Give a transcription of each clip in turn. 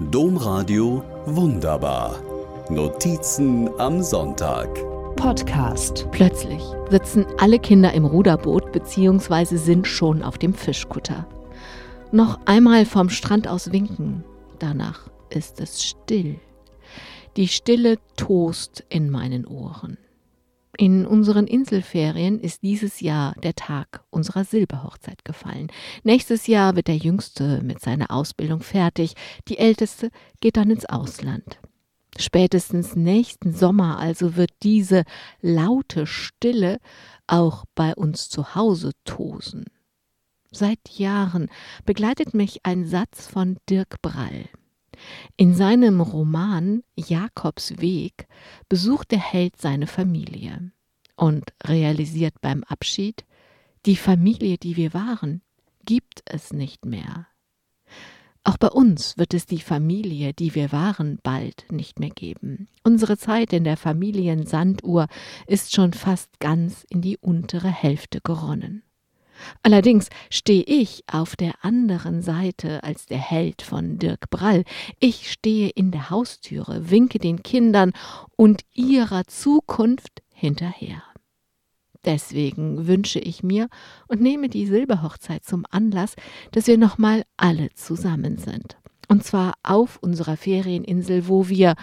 Domradio Wunderbar. Notizen am Sonntag. Podcast. Plötzlich sitzen alle Kinder im Ruderboot bzw. sind schon auf dem Fischkutter. Noch einmal vom Strand aus winken. Danach ist es still. Die Stille tost in meinen Ohren. In unseren Inselferien ist dieses Jahr der Tag unserer Silberhochzeit gefallen. Nächstes Jahr wird der Jüngste mit seiner Ausbildung fertig, die Älteste geht dann ins Ausland. Spätestens nächsten Sommer also wird diese laute Stille auch bei uns zu Hause tosen. Seit Jahren begleitet mich ein Satz von Dirk Brall. In seinem Roman Jakobs Weg besucht der Held seine Familie und realisiert beim Abschied, die Familie, die wir waren, gibt es nicht mehr. Auch bei uns wird es die Familie, die wir waren, bald nicht mehr geben. Unsere Zeit in der Familiensanduhr ist schon fast ganz in die untere Hälfte geronnen. Allerdings stehe ich auf der anderen Seite als der Held von Dirk Brall. Ich stehe in der Haustüre, winke den Kindern und ihrer Zukunft hinterher. Deswegen wünsche ich mir und nehme die Silberhochzeit zum Anlass, dass wir nochmal alle zusammen sind. Und zwar auf unserer Ferieninsel, wo wir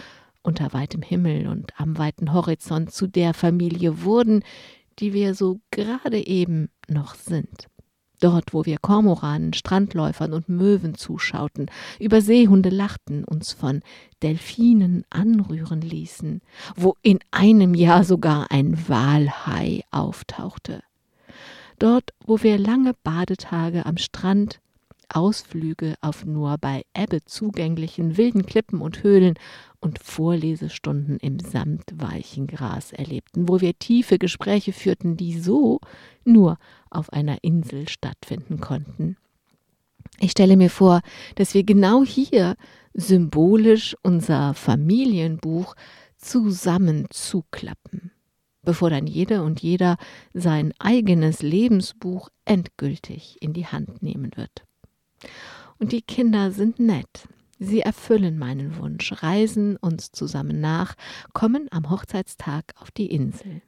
unter weitem Himmel und am weiten Horizont zu der Familie wurden, die wir so gerade eben noch sind. Dort, wo wir Kormoranen, Strandläufern und Möwen zuschauten, über Seehunde lachten, uns von Delfinen anrühren ließen, wo in einem Jahr sogar ein Walhai auftauchte. Dort, wo wir lange Badetage am Strand Ausflüge auf nur bei Ebbe zugänglichen wilden Klippen und Höhlen und Vorlesestunden im samtweichen Gras erlebten, wo wir tiefe Gespräche führten, die so nur auf einer Insel stattfinden konnten. Ich stelle mir vor, dass wir genau hier symbolisch unser Familienbuch zusammen zuklappen, bevor dann jede und jeder sein eigenes Lebensbuch endgültig in die Hand nehmen wird. Und die Kinder sind nett. Sie erfüllen meinen Wunsch, reisen uns zusammen nach, kommen am Hochzeitstag auf die Insel.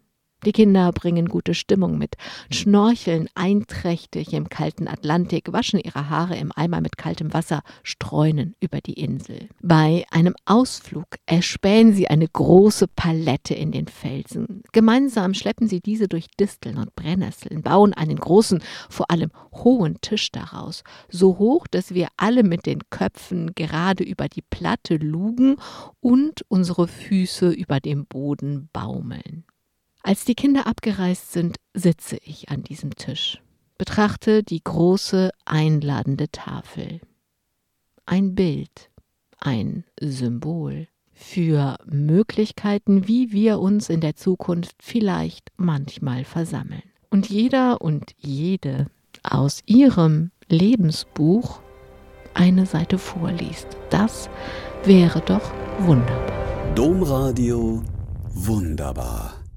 Die Kinder bringen gute Stimmung mit, schnorcheln einträchtig im kalten Atlantik, waschen ihre Haare im Eimer mit kaltem Wasser, streunen über die Insel. Bei einem Ausflug erspähen sie eine große Palette in den Felsen. Gemeinsam schleppen sie diese durch Disteln und Brennnesseln, bauen einen großen, vor allem hohen Tisch daraus, so hoch, dass wir alle mit den Köpfen gerade über die Platte lugen und unsere Füße über dem Boden baumeln. Als die Kinder abgereist sind, sitze ich an diesem Tisch, betrachte die große einladende Tafel. Ein Bild, ein Symbol für Möglichkeiten, wie wir uns in der Zukunft vielleicht manchmal versammeln. Und jeder und jede aus ihrem Lebensbuch eine Seite vorliest. Das wäre doch wunderbar. Domradio wunderbar.